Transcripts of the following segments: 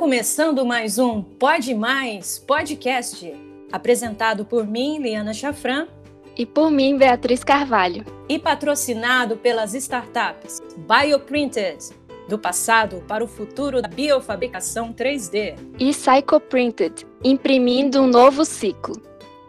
começando mais um Pode Mais Podcast, apresentado por mim, Liana Chafran, e por mim, Beatriz Carvalho, e patrocinado pelas startups Bioprinted, do passado para o futuro da biofabricação 3D, e Psychoprinted, imprimindo um novo ciclo.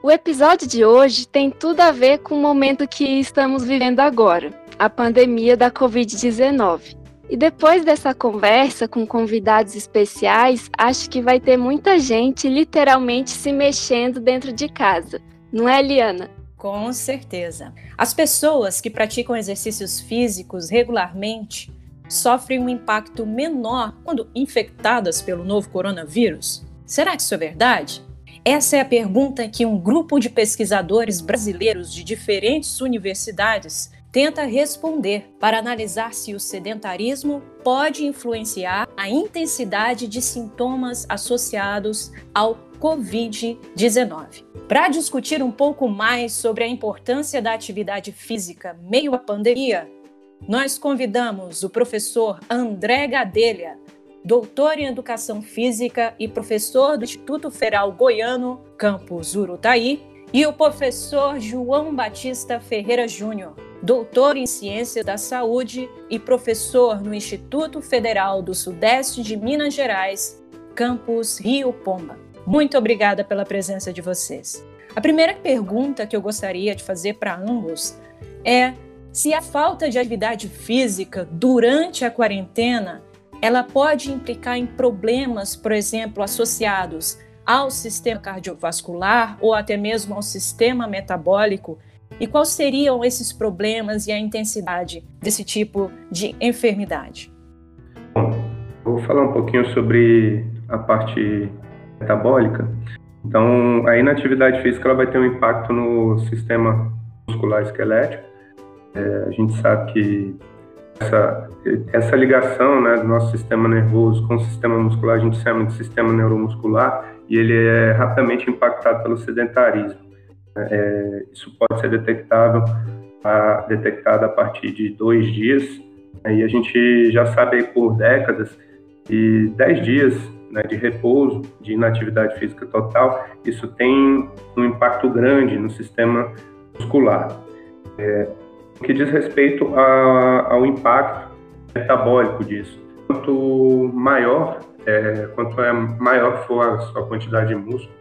O episódio de hoje tem tudo a ver com o momento que estamos vivendo agora, a pandemia da Covid-19. E depois dessa conversa com convidados especiais, acho que vai ter muita gente literalmente se mexendo dentro de casa. Não é, Liana? Com certeza. As pessoas que praticam exercícios físicos regularmente sofrem um impacto menor quando infectadas pelo novo coronavírus? Será que isso é verdade? Essa é a pergunta que um grupo de pesquisadores brasileiros de diferentes universidades tenta responder para analisar se o sedentarismo pode influenciar a intensidade de sintomas associados ao Covid-19. Para discutir um pouco mais sobre a importância da atividade física meio à pandemia, nós convidamos o professor André Gadelha, doutor em Educação Física e professor do Instituto Federal Goiano, campus Urutaí, e o professor João Batista Ferreira Júnior, doutor em Ciência da Saúde e professor no Instituto Federal do Sudeste de Minas Gerais, campus Rio Pomba. Muito obrigada pela presença de vocês. A primeira pergunta que eu gostaria de fazer para ambos é se a falta de atividade física durante a quarentena ela pode implicar em problemas, por exemplo, associados ao sistema cardiovascular ou até mesmo ao sistema metabólico e quais seriam esses problemas e a intensidade desse tipo de enfermidade? Bom, vou falar um pouquinho sobre a parte metabólica. Então, a inatividade física ela vai ter um impacto no sistema muscular esquelético. É, a gente sabe que essa, essa ligação né, do nosso sistema nervoso com o sistema muscular, a gente chama de sistema neuromuscular, e ele é rapidamente impactado pelo sedentarismo. É, isso pode ser detectável, a, detectado a partir de dois dias, né, e a gente já sabe por décadas que dez dias né, de repouso, de inatividade física total, isso tem um impacto grande no sistema muscular. É, que diz respeito a, ao impacto metabólico disso. Quanto maior, é, quanto é maior for a sua quantidade de músculo,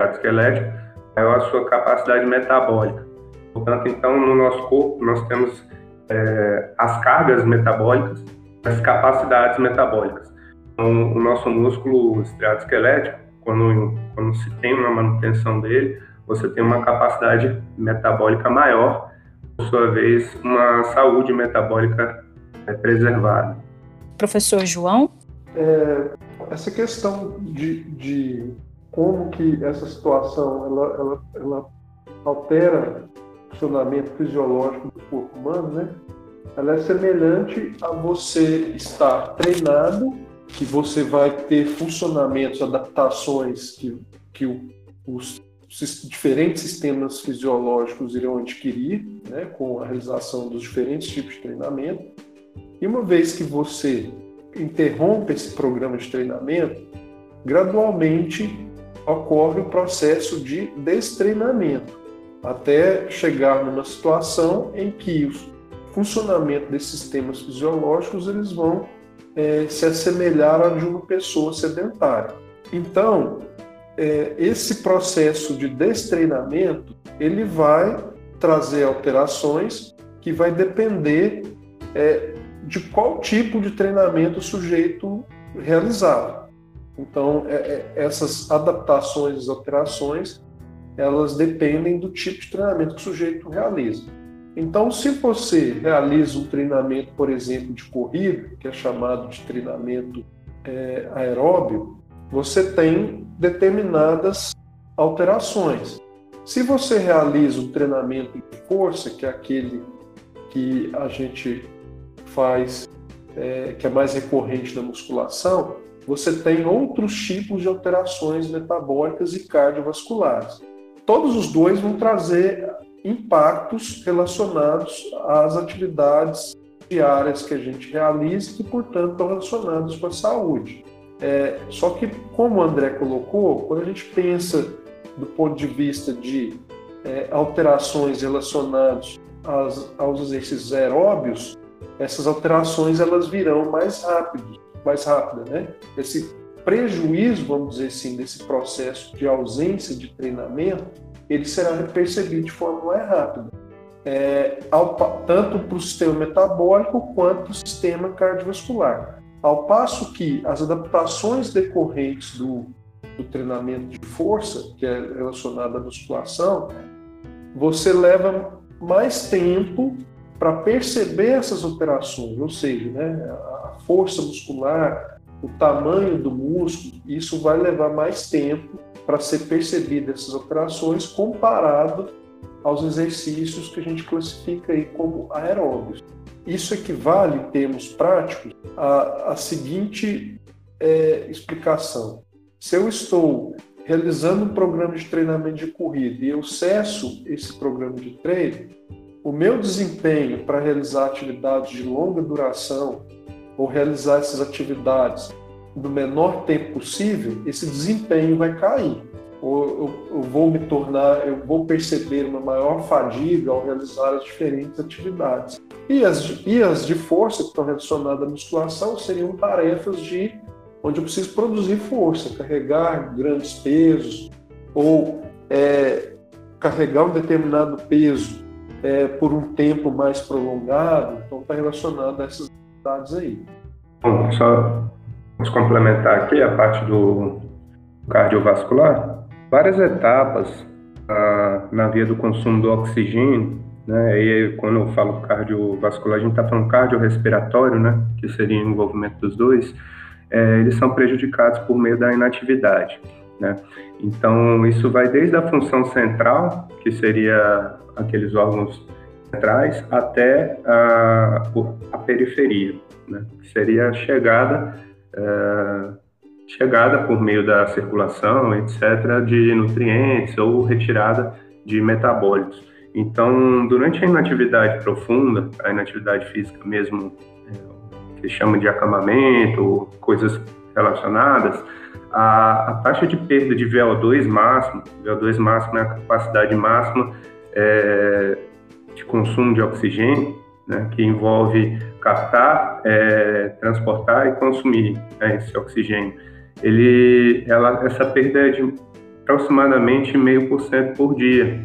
esquelético, maior a sua capacidade metabólica. Portanto, então, no nosso corpo, nós temos é, as cargas metabólicas, as capacidades metabólicas. Então, o nosso músculo esquelético, quando, quando se tem uma manutenção dele, você tem uma capacidade metabólica maior, por sua vez, uma saúde metabólica é, preservada. Professor João? É, essa questão de, de como que essa situação ela, ela, ela altera o funcionamento fisiológico do corpo humano, né? Ela é semelhante a você estar treinado, que você vai ter funcionamentos, adaptações que, que o, os diferentes sistemas fisiológicos irão adquirir, né, com a realização dos diferentes tipos de treinamento. E uma vez que você interrompe esse programa de treinamento, gradualmente ocorre o processo de destreinamento, até chegar numa situação em que o funcionamento desses sistemas fisiológicos eles vão é, se assemelhar a de uma pessoa sedentária. Então, é, esse processo de destreinamento ele vai trazer alterações que vai depender é, de qual tipo de treinamento o sujeito realizar. Então, é, é, essas adaptações, alterações, elas dependem do tipo de treinamento que o sujeito realiza. Então, se você realiza um treinamento, por exemplo, de corrida, que é chamado de treinamento é, aeróbio, você tem determinadas alterações. Se você realiza um treinamento de força, que é aquele que a gente faz, é, que é mais recorrente na musculação, você tem outros tipos de alterações metabólicas e cardiovasculares. Todos os dois vão trazer impactos relacionados às atividades diárias que a gente realiza e portanto, estão relacionados com a saúde. É, só que, como o André colocou, quando a gente pensa do ponto de vista de é, alterações relacionadas aos, aos exercícios aeróbios, essas alterações elas virão mais rápido, mais rápida, né? Esse prejuízo, vamos dizer assim, desse processo de ausência de treinamento, ele será percebido de forma mais rápida, é, ao, tanto para o sistema metabólico quanto para o sistema cardiovascular. Ao passo que as adaptações decorrentes do, do treinamento de força, que é relacionado à musculação, você leva mais tempo para perceber essas alterações, ou seja, né, a força muscular, o tamanho do músculo, isso vai levar mais tempo para ser percebido essas alterações comparado aos exercícios que a gente classifica aí como aeróbios. Isso equivale, em termos práticos, à, à seguinte é, explicação. Se eu estou realizando um programa de treinamento de corrida e eu cesso esse programa de treino, o meu desempenho para realizar atividades de longa duração ou realizar essas atividades no menor tempo possível, esse desempenho vai cair. Ou eu, eu, vou me tornar, eu vou perceber uma maior fadiga ao realizar as diferentes atividades. E as, e as de força que estão relacionadas à musculação seriam tarefas de onde eu preciso produzir força, carregar grandes pesos ou é, carregar um determinado peso é, por um tempo mais prolongado. Então está relacionado a essas atividades aí. Bom, só Vamos complementar aqui a parte do cardiovascular. Várias etapas ah, na via do consumo do oxigênio, né? E quando eu falo cardiovascular, a gente está falando cardiorrespiratório, né? Que seria o envolvimento dos dois. É, eles são prejudicados por meio da inatividade, né? Então, isso vai desde a função central, que seria aqueles órgãos centrais, até a, a periferia, né? Que seria a chegada é, chegada por meio da circulação, etc., de nutrientes ou retirada de metabólitos. Então, durante a inatividade profunda, a inatividade física mesmo, é, que chama de acamamento, coisas relacionadas, a, a, taxa de perda de VO2 máximo, VO2 máximo é a capacidade máxima é, de consumo de oxigênio, né, que envolve captar, é, transportar e consumir né, esse oxigênio. Ele, ela, essa perda é de aproximadamente meio por cento por dia.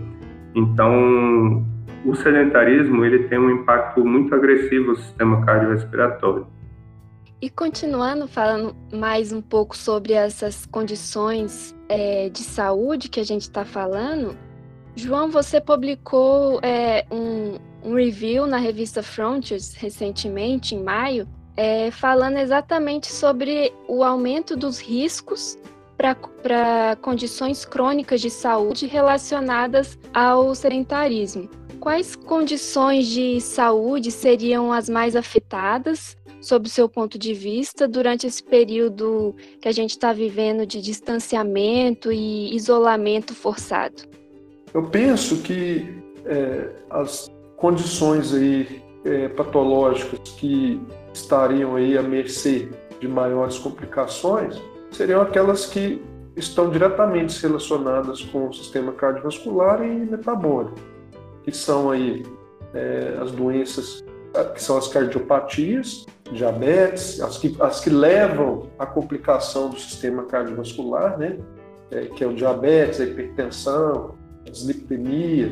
Então, o sedentarismo ele tem um impacto muito agressivo no sistema cardiorrespiratório. E continuando falando mais um pouco sobre essas condições é, de saúde que a gente está falando, João, você publicou é, um, um review na revista Frontiers recentemente, em maio, é, falando exatamente sobre o aumento dos riscos para condições crônicas de saúde relacionadas ao sedentarismo. Quais condições de saúde seriam as mais afetadas, sob o seu ponto de vista, durante esse período que a gente está vivendo de distanciamento e isolamento forçado? Eu penso que é, as condições aí é, patológicas que estariam aí à mercê de maiores complicações seriam aquelas que estão diretamente relacionadas com o sistema cardiovascular e metabólico, que são aí é, as doenças que são as cardiopatias, diabetes, as que, as que levam à complicação do sistema cardiovascular, né? É, que é o diabetes, a hipertensão, dislipidemia.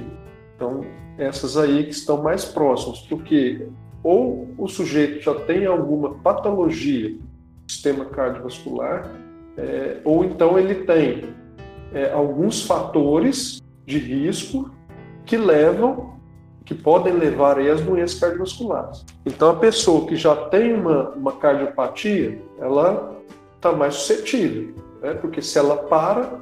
Então, essas aí que estão mais próximas, porque ou o sujeito já tem alguma patologia do sistema cardiovascular, é, ou então ele tem é, alguns fatores de risco que levam, que podem levar aí às doenças cardiovasculares. Então, a pessoa que já tem uma, uma cardiopatia, ela está mais suscetível, né? porque se ela para,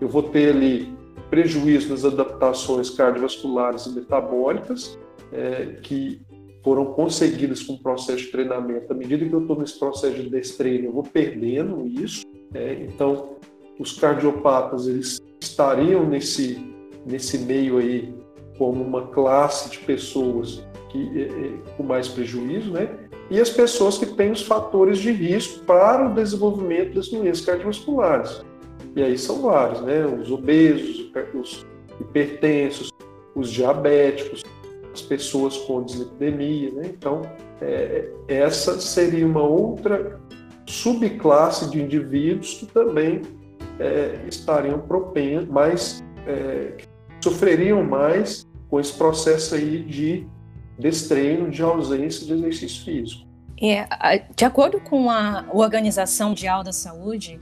eu vou ter ali prejuízo nas adaptações cardiovasculares e metabólicas, é, que foram conseguidas com o processo de treinamento. À medida que eu estou nesse processo de destreino, eu vou perdendo isso. É, então, os cardiopatas eles estariam nesse, nesse meio aí como uma classe de pessoas que, é, com mais prejuízo, né? E as pessoas que têm os fatores de risco para o desenvolvimento das doenças cardiovasculares. E aí são vários, né? Os obesos, os hipertensos, os diabéticos, as pessoas com dislipidemia, né? Então, é, essa seria uma outra subclasse de indivíduos que também é, estariam propensos, mais é, sofreriam mais com esse processo aí de destreino, de ausência de exercício físico. É, de acordo com a Organização Mundial da Saúde,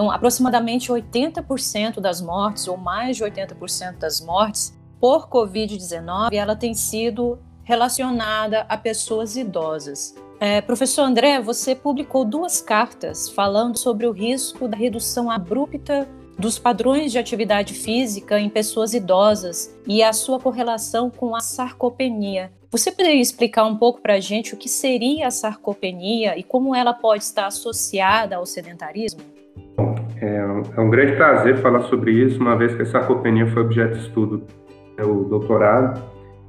então, aproximadamente 80% das mortes, ou mais de 80% das mortes por Covid-19, ela tem sido relacionada a pessoas idosas. É, professor André, você publicou duas cartas falando sobre o risco da redução abrupta dos padrões de atividade física em pessoas idosas e a sua correlação com a sarcopenia. Você poderia explicar um pouco para a gente o que seria a sarcopenia e como ela pode estar associada ao sedentarismo? É, é um grande prazer falar sobre isso, uma vez que a sarcopenia foi objeto de estudo do doutorado.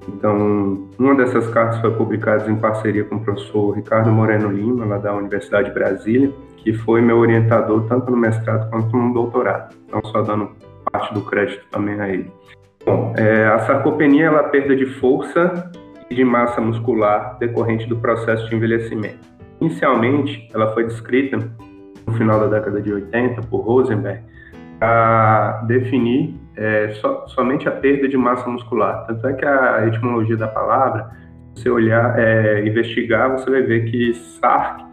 Então, uma dessas cartas foi publicada em parceria com o professor Ricardo Moreno Lima, lá da Universidade de Brasília, que foi meu orientador tanto no mestrado quanto no doutorado. Então, só dando parte do crédito também a ele. Bom, é, a sarcopenia é a perda de força e de massa muscular decorrente do processo de envelhecimento. Inicialmente, ela foi descrita no final da década de 80 por Rosenberg para definir é, so, somente a perda de massa muscular. Tanto é que a etimologia da palavra, se você olhar, é, investigar, você vai ver que sarc,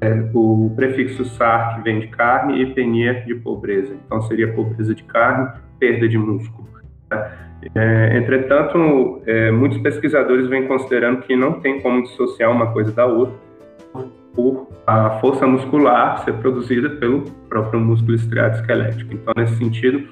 é, o prefixo sarc vem de carne e penia de pobreza. Então seria pobreza de carne, perda de músculo. É, entretanto, é, muitos pesquisadores vêm considerando que não tem como dissociar uma coisa da outra, por a força muscular ser produzida pelo próprio músculo estriado esquelético. Então, nesse sentido,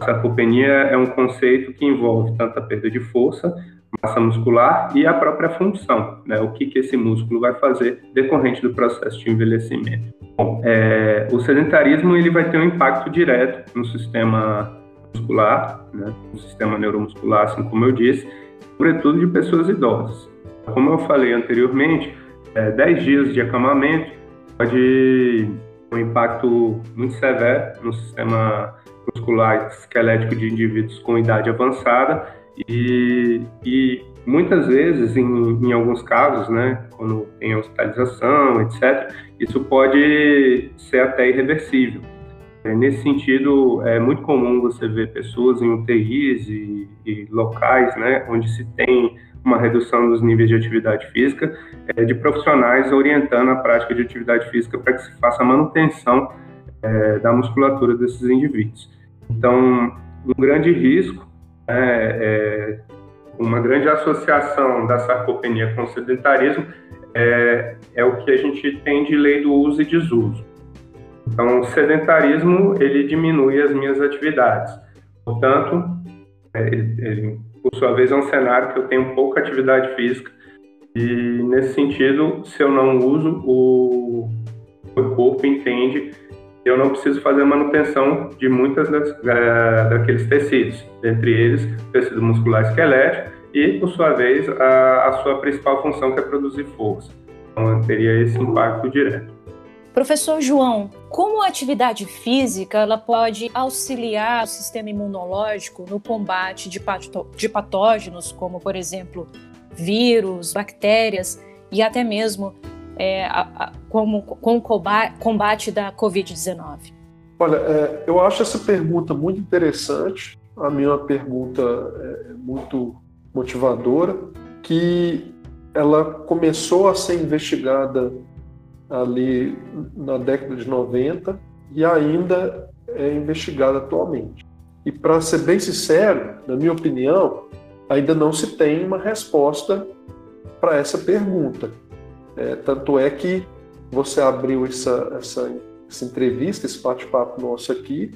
a sarcopenia é um conceito que envolve tanto a perda de força, massa muscular e a própria função, né? o que, que esse músculo vai fazer decorrente do processo de envelhecimento. Bom, é, o sedentarismo ele vai ter um impacto direto no sistema muscular, né? no sistema neuromuscular, assim como eu disse, sobretudo de pessoas idosas. Como eu falei anteriormente, é, 10 dias de acamamento pode ter um impacto muito severo no sistema muscular esquelético de indivíduos com idade avançada e, e muitas vezes, em, em, alguns casos, né, quando tem hospitalização, etc., isso pode ser até irreversível. É, nesse sentido, é muito comum você ver pessoas em UTIs e, e locais né, onde se tem uma redução dos níveis de atividade física, é, de profissionais orientando a prática de atividade física para que se faça a manutenção é, da musculatura desses indivíduos. Então, um grande risco, é, é uma grande associação da sarcopenia com o sedentarismo é, é, o que a gente tem de lei do uso e desuso. Então, o sedentarismo ele diminui as minhas atividades. Portanto, é, ele, ele por sua vez, é um cenário que eu tenho pouca atividade física e, nesse sentido, se eu não uso, o corpo entende eu não preciso fazer manutenção de muitas das, daqueles tecidos, dentre eles tecido muscular esquelético e, por sua vez, a, a sua principal função que é produzir força. Então, teria esse impacto direto. Professor João, como a atividade física ela pode auxiliar o sistema imunológico no combate de, de patógenos, como, por exemplo, vírus, bactérias e até mesmo é, a, a, como, com o combate da Covid-19? Olha, é, eu acho essa pergunta muito interessante. A minha pergunta é muito motivadora, que ela começou a ser investigada ali na década de 90 e ainda é investigada atualmente. E para ser bem sincero, na minha opinião, ainda não se tem uma resposta para essa pergunta. É, tanto é que você abriu essa, essa, essa entrevista, esse bate-papo nosso aqui,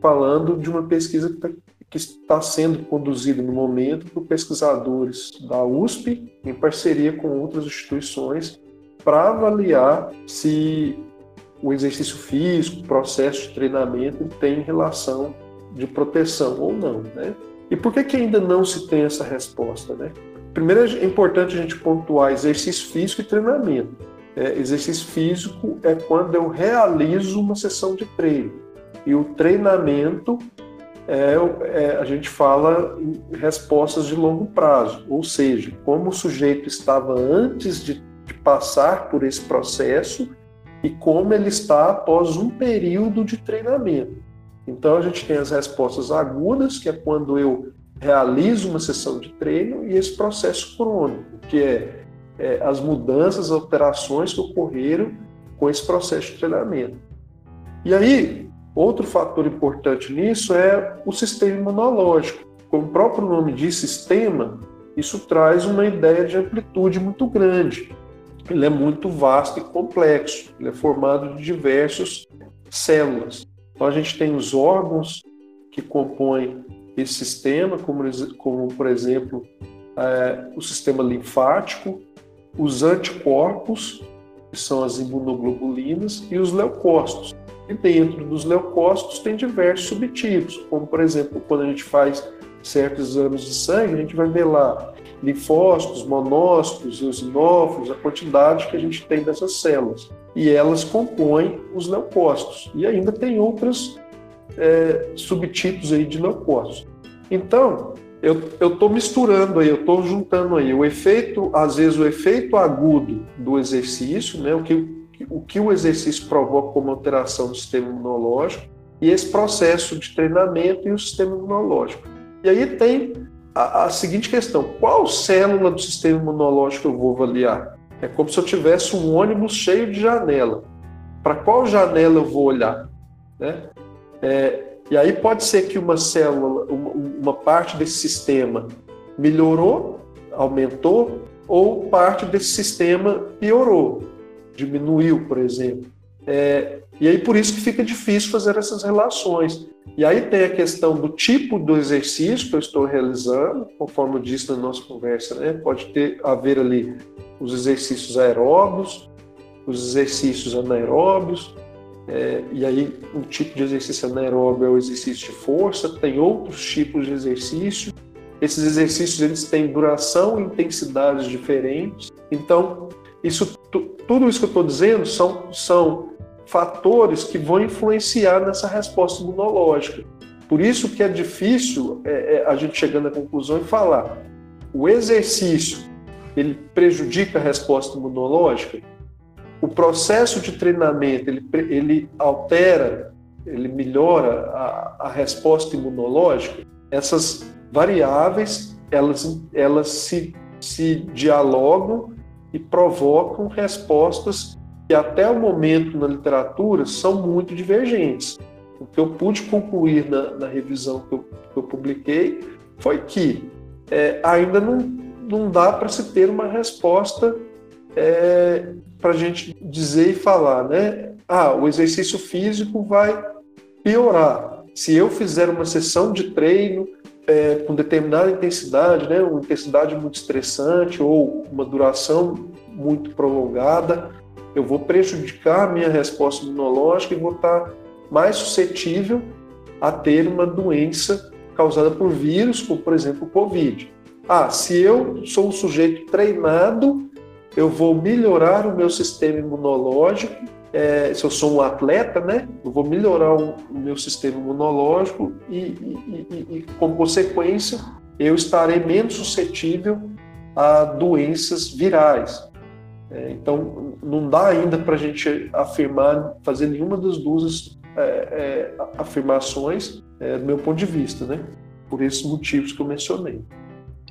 falando de uma pesquisa que, tá, que está sendo conduzida no momento por pesquisadores da USP, em parceria com outras instituições, para avaliar se o exercício físico, processo de treinamento tem relação de proteção ou não, né? E por que, que ainda não se tem essa resposta, né? primeiro é importante a gente pontuar exercício físico e treinamento. É, exercício físico é quando eu realizo uma sessão de treino. E o treinamento é, é, a gente fala respostas de longo prazo, ou seja, como o sujeito estava antes de, de passar por esse processo e como ele está após um período de treinamento. Então a gente tem as respostas agudas, que é quando eu realizo uma sessão de treino, e esse processo crônico, que é, é as mudanças, as alterações que ocorreram com esse processo de treinamento. E aí, outro fator importante nisso é o sistema imunológico. Como o próprio nome diz, sistema, isso traz uma ideia de amplitude muito grande. Ele é muito vasto e complexo. Ele é formado de diversas células. Então a gente tem os órgãos que compõem esse sistema, como, como por exemplo é, o sistema linfático, os anticorpos, que são as imunoglobulinas, e os leucócitos. E dentro dos leucócitos tem diversos subtipos, como por exemplo, quando a gente faz certos exames de sangue, a gente vai ver lá linfócitos, monócitos, eosinófilos, a quantidade que a gente tem dessas células. E elas compõem os leucócitos. E ainda tem outros é, subtipos aí de leucócitos. Então, eu estou misturando aí, eu estou juntando aí o efeito, às vezes o efeito agudo do exercício, né, o, que, o que o exercício provoca como alteração do sistema imunológico, e esse processo de treinamento e o sistema imunológico. E aí tem a, a seguinte questão: qual célula do sistema imunológico eu vou avaliar? É como se eu tivesse um ônibus cheio de janela. Para qual janela eu vou olhar? Né? É, e aí pode ser que uma célula, uma, uma, parte desse sistema melhorou, aumentou, ou parte desse sistema piorou, diminuiu, por exemplo. É, e aí por isso que fica difícil fazer essas relações. E aí tem a questão do tipo do exercício que eu estou realizando, conforme eu disse na nossa conversa, né? Pode ter haver ali os exercícios aeróbios, os exercícios anaeróbios, é, e aí um tipo de exercício anaeróbio é o exercício de força, tem outros tipos de exercício. Esses exercícios eles têm duração e intensidades diferentes. Então, isso, tudo isso que eu estou dizendo são, são fatores que vão influenciar nessa resposta imunológica. Por isso que é difícil é, é, a gente chegar na conclusão e falar o exercício ele prejudica a resposta imunológica, o processo de treinamento ele, ele altera, ele melhora a, a resposta imunológica. Essas variáveis elas, elas se, se dialogam e provocam respostas que até o momento na literatura são muito divergentes. O que eu pude concluir na, na revisão que eu, que eu, publiquei foi que é, ainda não, não dá para se ter uma resposta é, para a gente dizer e falar, né? Ah, o exercício físico vai piorar. Se eu fizer uma sessão de treino é, com determinada intensidade, né, uma intensidade muito estressante ou uma duração muito prolongada, eu vou prejudicar a minha resposta imunológica e vou estar mais suscetível a ter uma doença causada por vírus, como por exemplo o Covid. Ah, se eu sou um sujeito treinado, eu vou melhorar o meu sistema imunológico. É, se eu sou um atleta, né, eu vou melhorar o, meu sistema imunológico e, e, e, e, como consequência, eu estarei menos suscetível a doenças virais. É, então, não dá ainda para a gente afirmar, fazer nenhuma das duas é, é, afirmações, é, do meu ponto de vista, né? Por esses motivos que eu mencionei.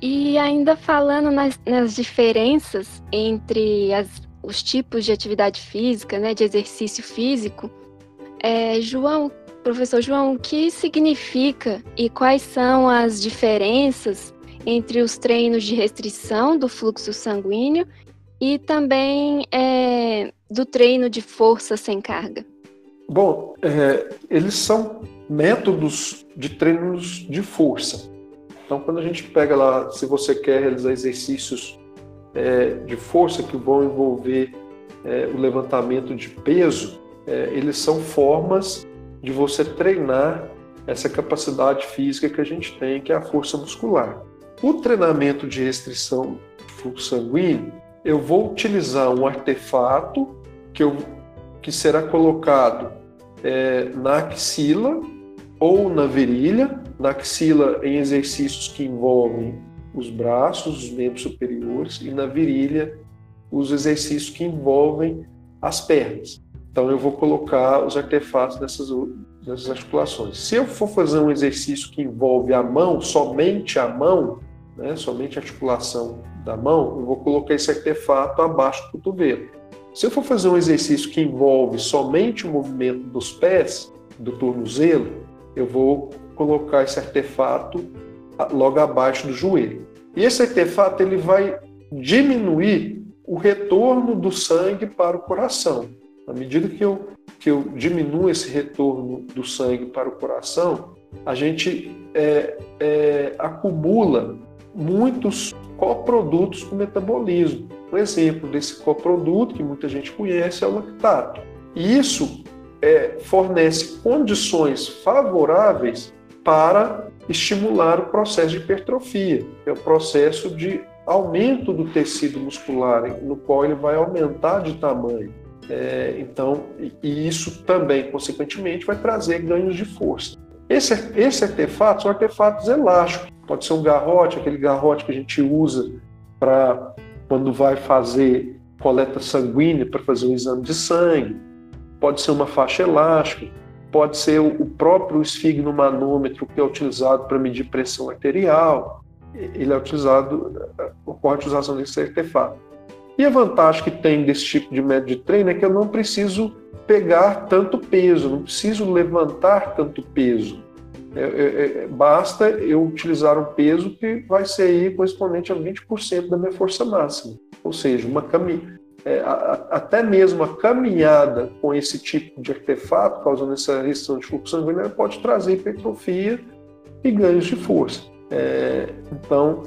E ainda falando nas, nas diferenças entre as, os tipos de atividade física, né, de exercício físico, é, João, professor João, o que significa e quais são as diferenças entre os treinos de restrição do fluxo sanguíneo e também é, do treino de força sem carga? Bom, é, eles são métodos de treinos de força. Então, quando a gente pega lá, se você quer realizar exercícios é, de força que vão envolver é, o levantamento de peso, é, eles são formas de você treinar essa capacidade física que a gente tem, que é a força muscular. o treinamento de restrição de fluxo sanguíneo, eu vou utilizar um artefato que, eu, que será colocado é, na axila ou na virilha, na axila em exercícios que envolvem os braços, os membros superiores, e na virilha os exercícios que envolvem as pernas. Então eu vou colocar os artefatos nessas, nessas articulações. Se eu for fazer um exercício que envolve a mão, somente a mão, né, somente a articulação da mão, eu vou colocar esse artefato abaixo do cotovelo. Se eu for fazer um exercício que envolve somente o movimento dos pés, do tornozelo, eu vou colocar esse artefato logo abaixo do joelho. E esse artefato ele vai diminuir o retorno do sangue para o coração. À medida que eu, que eu diminuo esse retorno do sangue para o coração, a gente é, é, acumula muitos coprodutos com metabolismo. Um exemplo desse coproduto que muita gente conhece é o lactato. E isso é, fornece condições favoráveis para estimular o processo de hipertrofia, que é o processo de aumento do tecido muscular, no qual ele vai aumentar de tamanho. É, então, e isso também, consequentemente, vai trazer ganhos de força. Esse, esse artefato são artefatos elásticos. Pode ser um garrote, aquele garrote que a gente usa para quando vai fazer coleta sanguínea para fazer um exame de sangue. Pode ser uma faixa elástica, pode ser o próprio esfigmomanômetro que é utilizado para medir pressão arterial. Ele é utilizado, ocorre a utilização desse artefato. E a vantagem que tem desse tipo de método de treino é que eu não preciso pegar tanto peso, não preciso levantar tanto peso. É, é, é, basta eu utilizar um peso que vai ser aí correspondente a 20% da minha força máxima. Ou seja, uma é, a, até mesmo a caminhada com esse tipo de artefato, causando essa restrição de fluxo sanguíneo, pode trazer hipertrofia e ganhos de força. É, então,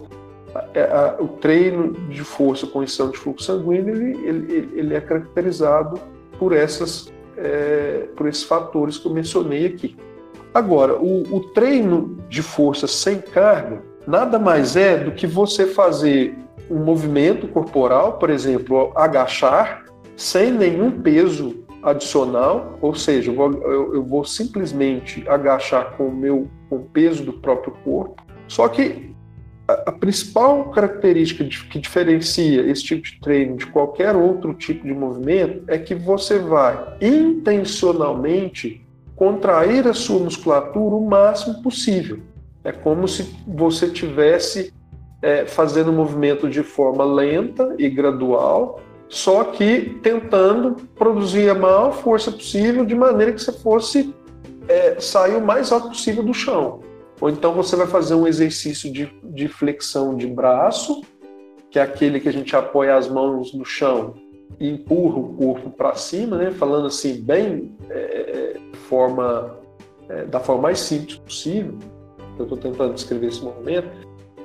é, a, o treino de força com restrição de fluxo sanguíneo ele, ele, ele é caracterizado por, essas, é, por esses fatores que eu mencionei aqui. Agora, o, o treino de força sem carga nada mais é do que você fazer um movimento corporal, por exemplo, agachar, sem nenhum peso adicional, ou seja, eu vou, eu, eu vou simplesmente agachar com o meu com o peso do próprio corpo. Só que a, a principal característica de, que diferencia esse tipo de treino de qualquer outro tipo de movimento é que você vai intencionalmente contrair a sua musculatura o máximo possível. É como se você tivesse é, fazendo o movimento de forma lenta e gradual, só que tentando produzir a maior força possível de maneira que você fosse é, sair o mais alto possível do chão. Ou então você vai fazer um exercício de, de flexão de braço, que é aquele que a gente apoia as mãos no chão empurra o corpo para cima, né? falando assim, bem é, forma, é, da forma mais simples possível. Eu estou tentando descrever esse movimento.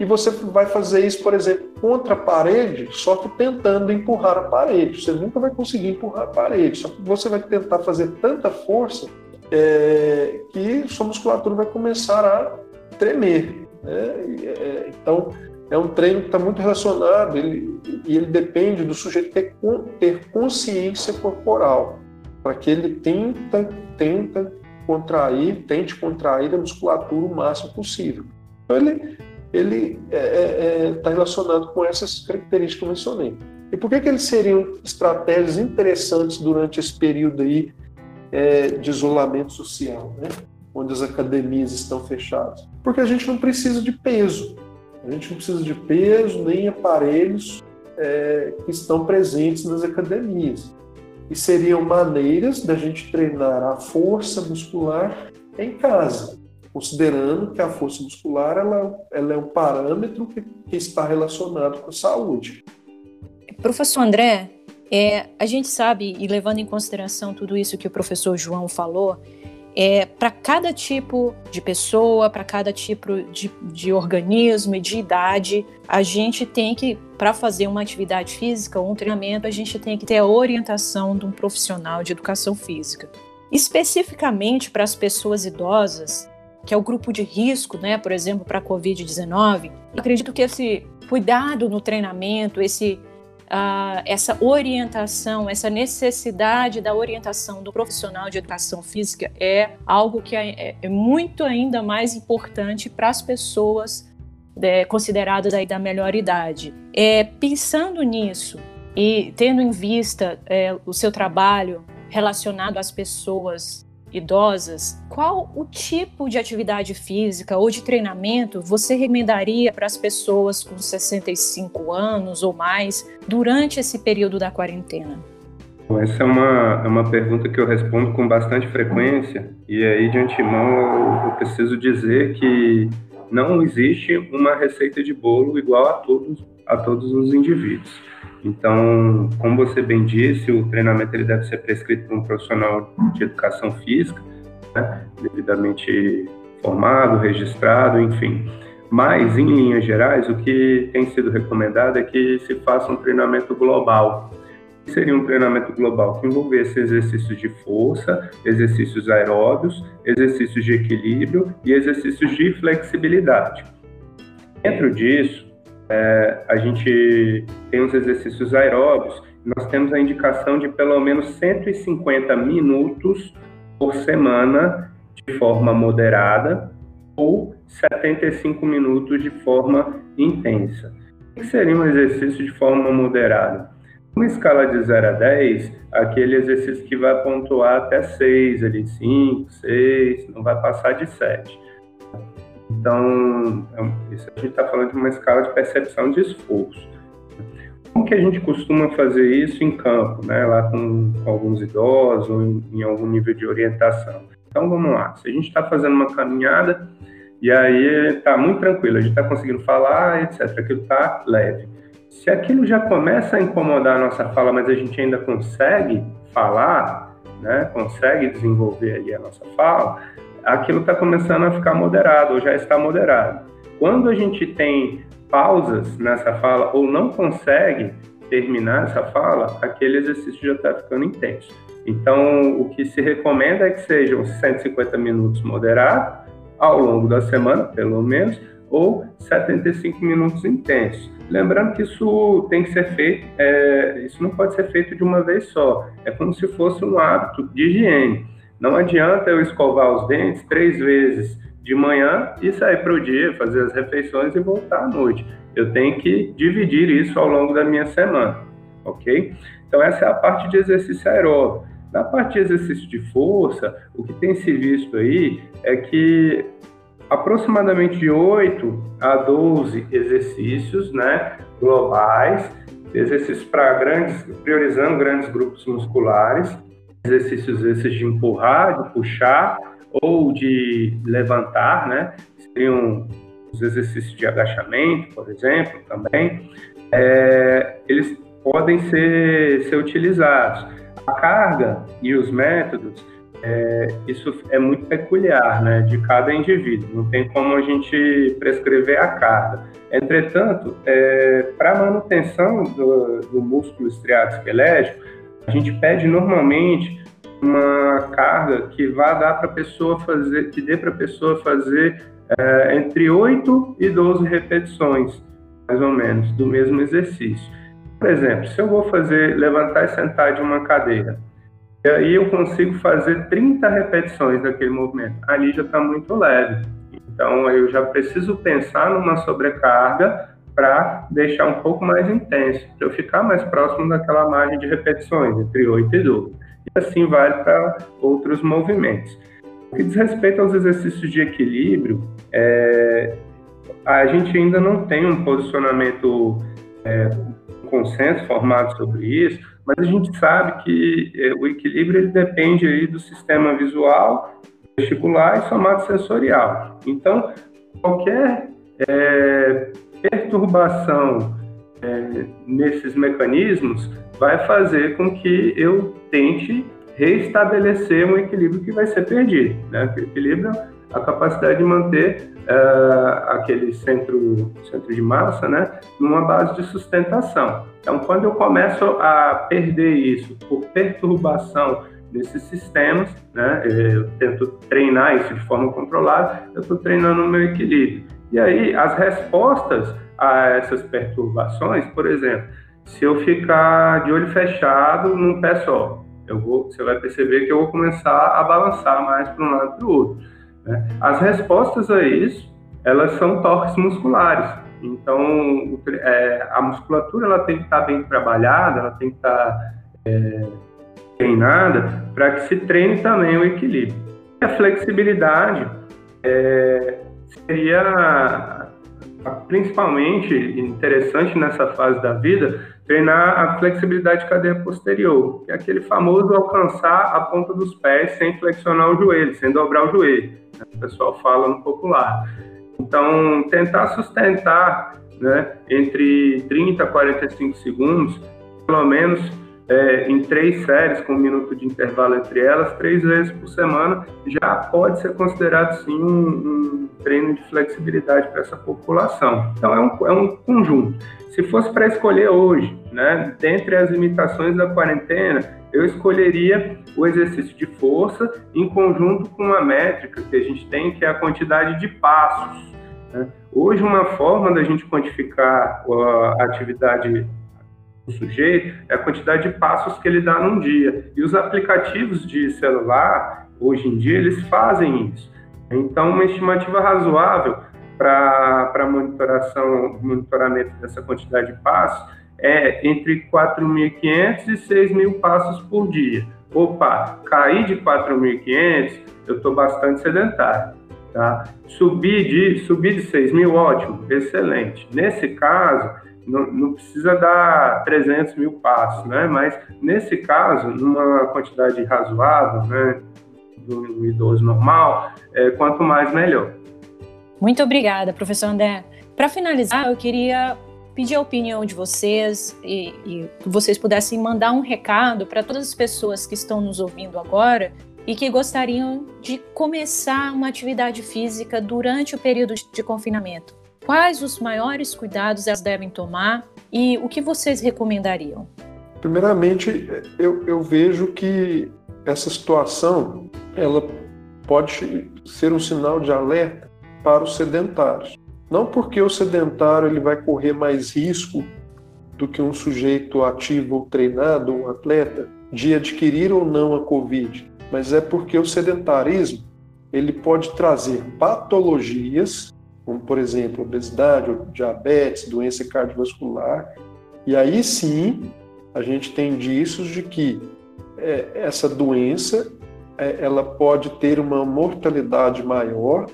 E você vai fazer isso, por exemplo, contra a parede, só que tentando empurrar a parede. Você nunca vai conseguir empurrar a parede, só que você vai tentar fazer tanta força é, que sua musculatura vai começar a tremer. Né? É, então, é um treino que está muito relacionado ele, e ele depende do sujeito ter, ter consciência corporal, para que ele tenta, tenta contrair, tente contrair a musculatura o máximo possível. Então, ele ele está é, é, é tá relacionado com essas características que eu mencionei. E por que, que eles seriam estratégias interessantes durante esse período aí é, de isolamento social, né? onde as academias estão fechadas? Porque a gente não precisa de peso, a gente não precisa de peso nem aparelhos é, que estão presentes nas academias. E seriam maneiras da gente treinar a força muscular em casa considerando que a força muscular ela, ela é um parâmetro que, que, está relacionado com a saúde. Professor André, é, a gente sabe, e levando em consideração tudo isso que o professor João falou, é, para cada tipo de pessoa, para cada tipo de, de, organismo e de idade, a gente tem que, para fazer uma atividade física ou um treinamento, a gente tem que ter a orientação de um profissional de educação física. Especificamente para as pessoas idosas, que é o grupo de risco, né, por exemplo, para a Covid-19. Acredito que esse cuidado no treinamento, esse, essa orientação, essa necessidade da orientação do profissional de educação física é algo que é, é muito ainda mais importante para as pessoas é, consideradas aí da melhor idade. É, pensando nisso e tendo em vista é, o seu trabalho relacionado às pessoas idosas, qual o tipo de atividade física ou de treinamento você recomendaria para as pessoas com 65 anos ou mais durante esse período da quarentena? Essa é uma, é uma pergunta que eu respondo com bastante frequência, e aí de antemão eu, eu preciso dizer que não existe uma receita de bolo igual a todos, a todos os indivíduos. Então, como você bem disse, o treinamento ele deve ser prescrito por um profissional de educação física, né, devidamente formado, registrado, enfim. Mas, em linhas gerais, o que tem sido recomendado é que se faça um treinamento global, seria um treinamento global que envolvesse exercícios de força, exercícios aeróbios, exercícios de equilíbrio e exercícios de flexibilidade. Dentro disso, é, a gente tem os exercícios aeróbios, nós temos a indicação de pelo menos 150 minutos por semana de forma moderada ou 75 minutos de forma intensa. O que seria um exercício de forma moderada? Uma escala de 0 a 10, aquele exercício que vai pontuar até 6, ali 5, 6, não vai passar de 7. Então, é a gente está falando de uma escala de percepção de esforço. Como que a gente costuma fazer isso em campo, né? lá com, com alguns idosos ou em, em algum nível de orientação? Então, vamos lá. Se a gente está fazendo uma caminhada e aí está muito tranquilo, a gente está conseguindo falar, etc. Aquilo está leve se aquilo já começa a incomodar a nossa fala, mas a gente ainda consegue falar, né, consegue desenvolver ali a nossa fala, aquilo está começando a ficar moderado, ou já está moderado. Quando a gente tem pausas nessa fala, ou não consegue terminar essa fala, aquele exercício já está ficando intenso. Então, o que se recomenda é que sejam 150 minutos moderados, ao longo da semana, pelo menos, ou 75 minutos intensos. Lembrando que isso tem que ser feito, é, isso não pode ser feito de uma vez só. É como se fosse um hábito de higiene. Não adianta eu escovar os dentes três vezes de manhã e sair para o dia, fazer as refeições e voltar à noite. Eu tenho que dividir isso ao longo da minha semana, ok? Então essa é a parte de exercício aeróbico. Na parte de exercício de força, o que tem se visto aí é que aproximadamente de 8 a 12 exercícios né, globais, exercícios para grandes, priorizando grandes grupos musculares, exercícios esses de empurrar, de puxar ou de levantar, né? Seriam os exercícios de agachamento, por exemplo, também. É, eles podem ser, ser utilizados. A carga e os métodos é, isso é muito peculiar né, de cada indivíduo, não tem como a gente prescrever a carga. Entretanto, é, para manutenção do, do músculo estriado esquelético, a gente pede normalmente uma carga que vá dar para a pessoa fazer, que dê para a pessoa fazer é, entre 8 e 12 repetições, mais ou menos, do mesmo exercício. Por exemplo, se eu vou fazer levantar e sentar de uma cadeira, e aí eu consigo fazer 30 repetições daquele movimento. Ali já está muito leve. Então eu já preciso pensar numa sobrecarga para deixar um pouco mais intenso, para eu ficar mais próximo daquela margem de repetições, entre 8 e 12. E assim vale para outros movimentos. O que diz respeito aos exercícios de equilíbrio, é, a gente ainda não tem um posicionamento, é, um consenso formado sobre isso, mas a gente sabe que é, o equilíbrio ele depende aí do sistema visual, vestibular e somato sensorial. Então, qualquer é, perturbação é, nesses mecanismos vai fazer com que eu tente reestabelecer um equilíbrio que vai ser perdido. Né? O equilíbrio a capacidade de manter uh, aquele centro, centro de massa né, numa base de sustentação. Então, quando eu começo a perder isso por perturbação desses sistemas, né? Eu tento treinar isso de forma controlada, eu estou treinando o meu equilíbrio. E aí, as respostas a essas perturbações, por exemplo, se eu ficar de olho fechado num pé só, eu vou, você vai perceber que eu vou começar a balançar mais para um lado e para o outro. Né? As respostas a isso, elas são torques musculares. Então, é, a musculatura ela tem que estar bem trabalhada, ela tem que estar é, treinada para que se treine também o equilíbrio. E a flexibilidade é, seria principalmente interessante nessa fase da vida treinar a flexibilidade de cadeia posterior, que é aquele famoso alcançar a ponta dos pés sem flexionar o joelho, sem dobrar o joelho. Né? O pessoal fala no popular. Então, tentar sustentar né, entre 30 a 45 segundos, pelo menos é, em três séries com um minuto de intervalo entre elas, três vezes por semana, já pode ser considerado sim um, um treino de flexibilidade para essa população. Então é um, é um conjunto. Se fosse para escolher hoje, né, dentre as limitações da quarentena, eu escolheria o exercício de força em conjunto com uma métrica que a gente tem, que é a quantidade de passos. Né? Hoje, uma forma da gente quantificar a atividade do sujeito é a quantidade de passos que ele dá num dia. E os aplicativos de celular, hoje em dia, eles fazem isso. Então, uma estimativa razoável para monitoração, monitoramento dessa quantidade de passos é entre 4.500 e 6.000 passos por dia. Opa, cair de 4.500, eu estou bastante sedentário. Tá? Subir de, subir de 6 mil, ótimo, excelente. Nesse caso, não, não, precisa dar 300 mil passos, né? Mas nesse caso, numa quantidade razoável, né, do idoso normal, é, quanto mais melhor. Muito obrigada, professor André. Para finalizar, eu queria pedir a opinião de vocês e, e que vocês pudessem mandar um recado para todas as pessoas que estão nos ouvindo agora e que gostariam de começar uma atividade física durante o período de confinamento. Quais os maiores cuidados elas devem tomar e o que vocês recomendariam? Primeiramente, eu, eu vejo que essa situação ela pode ser um sinal de alerta para os sedentários. Não porque o sedentário ele vai correr mais risco do que um sujeito ativo ou treinado, um atleta, de adquirir ou não a Covid, mas é porque o sedentarismo ele pode trazer patologias como por exemplo obesidade, diabetes, doença cardiovascular, e aí sim a gente tem indícios de que é, essa doença é, ela pode ter uma mortalidade maior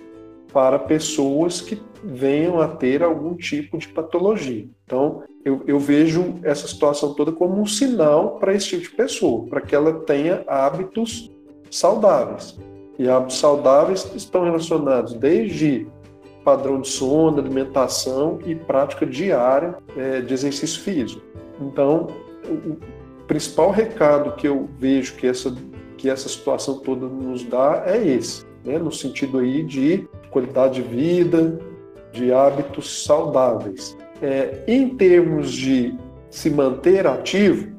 para pessoas que venham a ter algum tipo de patologia. Então, eu, eu vejo essa situação toda como um sinal para esse tipo de pessoa, para que ela tenha hábitos saudáveis. E hábitos saudáveis estão relacionados desde padrão de sono, alimentação e prática diária é, de exercício físico. Então, o principal recado que eu vejo que essa, que essa situação toda nos dá é esse, né? no sentido aí de qualidade de vida, de hábitos saudáveis. É, em termos de se manter ativo,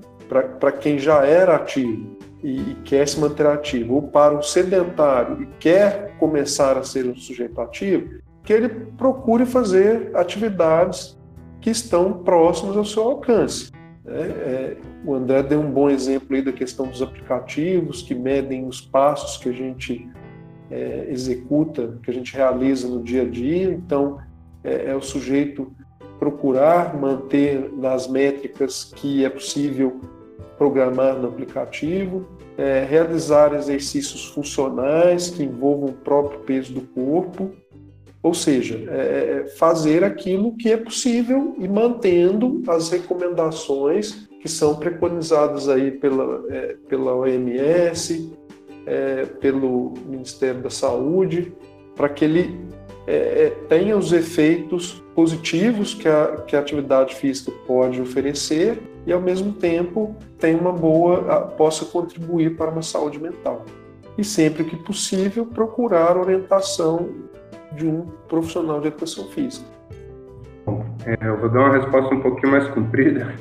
para quem já era ativo e, e quer se manter ativo, ou para um sedentário e quer começar a ser um sujeito ativo, que ele procure fazer atividades que estão próximas ao seu alcance. É, é, o André deu um bom exemplo aí da questão dos aplicativos que medem os passos que a gente é, executa, que a gente realiza no dia a dia. Então, é, é o sujeito procurar manter nas métricas que é possível programar no aplicativo, é, realizar exercícios funcionais que envolvam o próprio peso do corpo, ou seja, é, é, fazer aquilo que é possível e mantendo as recomendações que são preconizadas aí pela, é, pela OMS, é, pelo Ministério da Saúde, para que ele é, é, tenha os efeitos positivos que a, que a atividade física pode oferecer e, ao mesmo tempo, tenha uma boa, possa contribuir para uma saúde mental. E sempre que possível, procurar orientação de um profissional de educação física. É, eu vou dar uma resposta um pouquinho mais comprida,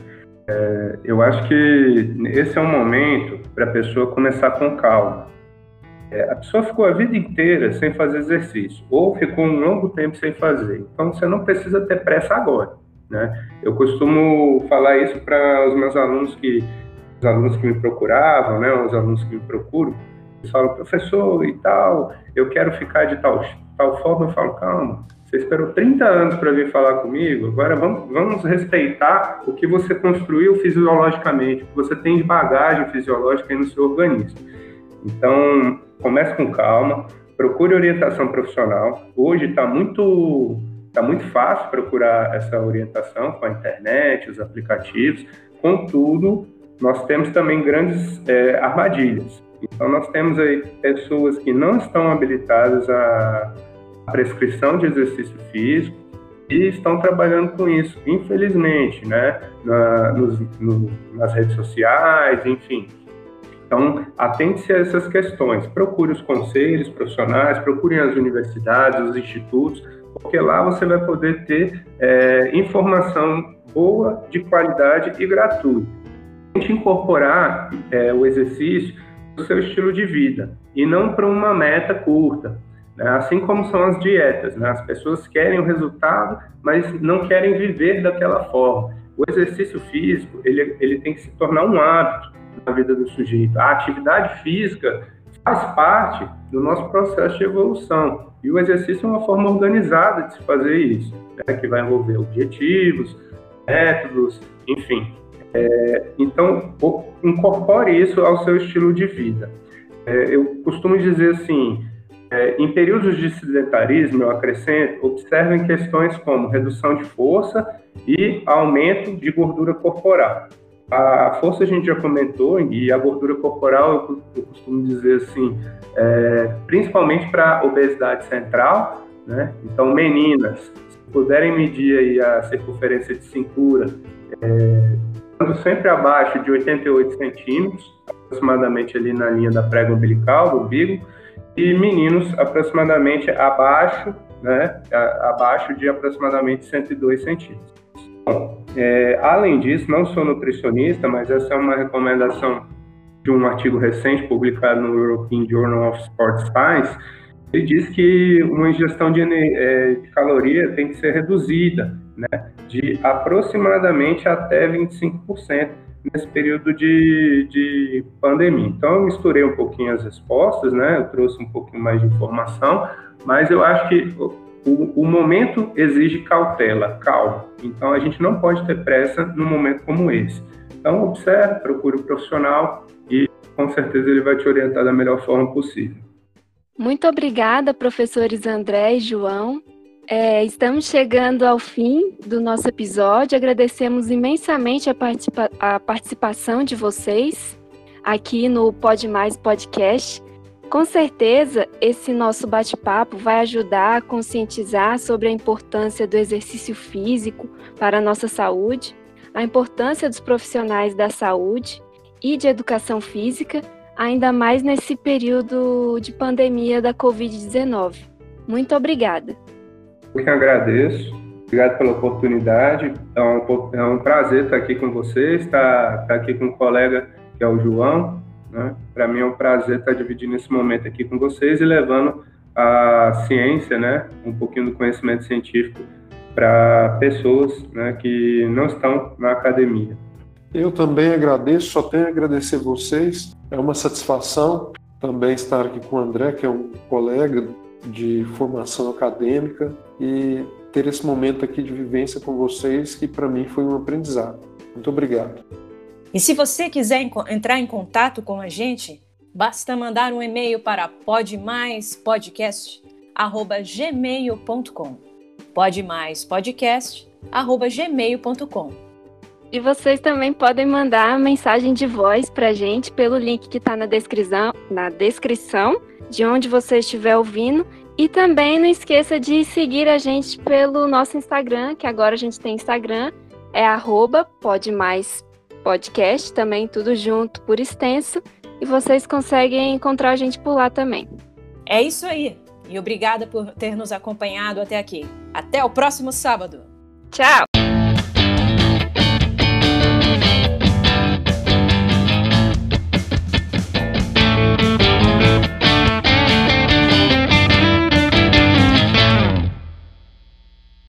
É, eu acho que esse é um momento para a pessoa começar com calma. É, a pessoa ficou a vida inteira sem fazer exercício, ou ficou um longo tempo sem fazer. Então você não precisa ter pressa agora. Né? Eu costumo falar isso para os meus alunos que os alunos que me procuravam, né, os alunos que me procuram, eles falam, professor e tal, eu quero ficar de tal, tal forma. Eu falo, calma, você esperou 30 anos para vir falar comigo, agora vamos, vamos respeitar o que você construiu fisiologicamente, o que você tem de bagagem fisiológica aí no seu organismo. Então, comece com calma, procure orientação profissional. Hoje está muito, tá muito fácil procurar essa orientação com a internet, os aplicativos. Contudo, nós temos também grandes é, armadilhas. Então, nós temos aí pessoas que não estão habilitadas a, prescrição de exercício físico e estão trabalhando com isso, infelizmente, né? Na, nos, no, nas redes sociais, enfim. Então, atente-se a essas questões. Procure os conselhos profissionais, procure as universidades, os institutos, porque lá você vai poder ter é, informação boa, de qualidade e gratuita. Tente incorporar é, o exercício no seu estilo de vida e não para uma meta curta. Né? Assim como são as dietas, né? as pessoas querem o resultado, mas não querem viver daquela forma. O exercício físico ele, ele tem que se tornar um hábito na vida do sujeito. A atividade física faz parte do nosso processo de evolução. E o exercício é uma forma organizada de se fazer isso, né? que vai envolver objetivos, métodos, enfim. É, então, incorpore isso ao seu estilo de vida. É, eu costumo dizer assim, é, em períodos de sedentarismo, eu acrescento, observem questões como redução de força e aumento de gordura corporal. A força a gente já comentou, e a gordura corporal, eu, eu costumo dizer assim, é, principalmente para obesidade central, né? Então, meninas, se puderem medir aí a circunferência de cintura, é, sempre abaixo de 88 centímetros, aproximadamente ali na linha da prega umbilical, do umbigo, e meninos aproximadamente abaixo, né, abaixo de aproximadamente 102 centímetros. Bom, é, além disso, não sou nutricionista, mas essa é uma recomendação de um artigo recente publicado no European Journal of Sports Science. Ele diz que uma ingestão de, é, de caloria tem que ser reduzida, né, de aproximadamente até 25% nesse período de, de pandemia. Então, eu misturei um pouquinho as respostas, né, eu trouxe um pouquinho mais de informação, mas eu acho que o, o, momento exige cautela, calma. Então a gente não pode ter pressa num momento como esse. Então observe, procure o um profissional e com certeza ele vai te orientar da melhor forma possível. Muito obrigada, professores André e João. É, estamos chegando ao fim do nosso episódio. Agradecemos imensamente a, participa a participação de vocês aqui no Pode Mais Podcast. Com certeza, esse nosso bate-papo vai ajudar a conscientizar sobre a importância do exercício físico para a nossa saúde, a importância dos profissionais da saúde e de educação física, ainda mais nesse período de pandemia da Covid-19. Muito obrigada. Eu que agradeço. Obrigado pela oportunidade. É um, é um prazer estar aqui com vocês, estar, estar aqui com um colega que é o João. Né? Para mim é um prazer estar dividindo esse momento aqui com vocês e levando a ciência, né, um pouquinho do conhecimento científico para pessoas né, que não estão na academia. Eu também agradeço, só tenho a agradecer vocês. É uma satisfação também estar aqui com o André, que é um colega de formação acadêmica, e ter esse momento aqui de vivência com vocês, que para mim foi um aprendizado. Muito obrigado. E se você quiser entrar em contato com a gente, basta mandar um e-mail para podemaispodcast@gmail.com. podemaispodcast@gmail.com. E vocês também podem mandar mensagem de voz para a gente pelo link que está na descrição, na descrição de onde você estiver ouvindo. E também não esqueça de seguir a gente pelo nosso Instagram, que agora a gente tem Instagram, é arroba podcast, também tudo junto por extenso, e vocês conseguem encontrar a gente por lá também. É isso aí. E obrigada por ter nos acompanhado até aqui. Até o próximo sábado. Tchau!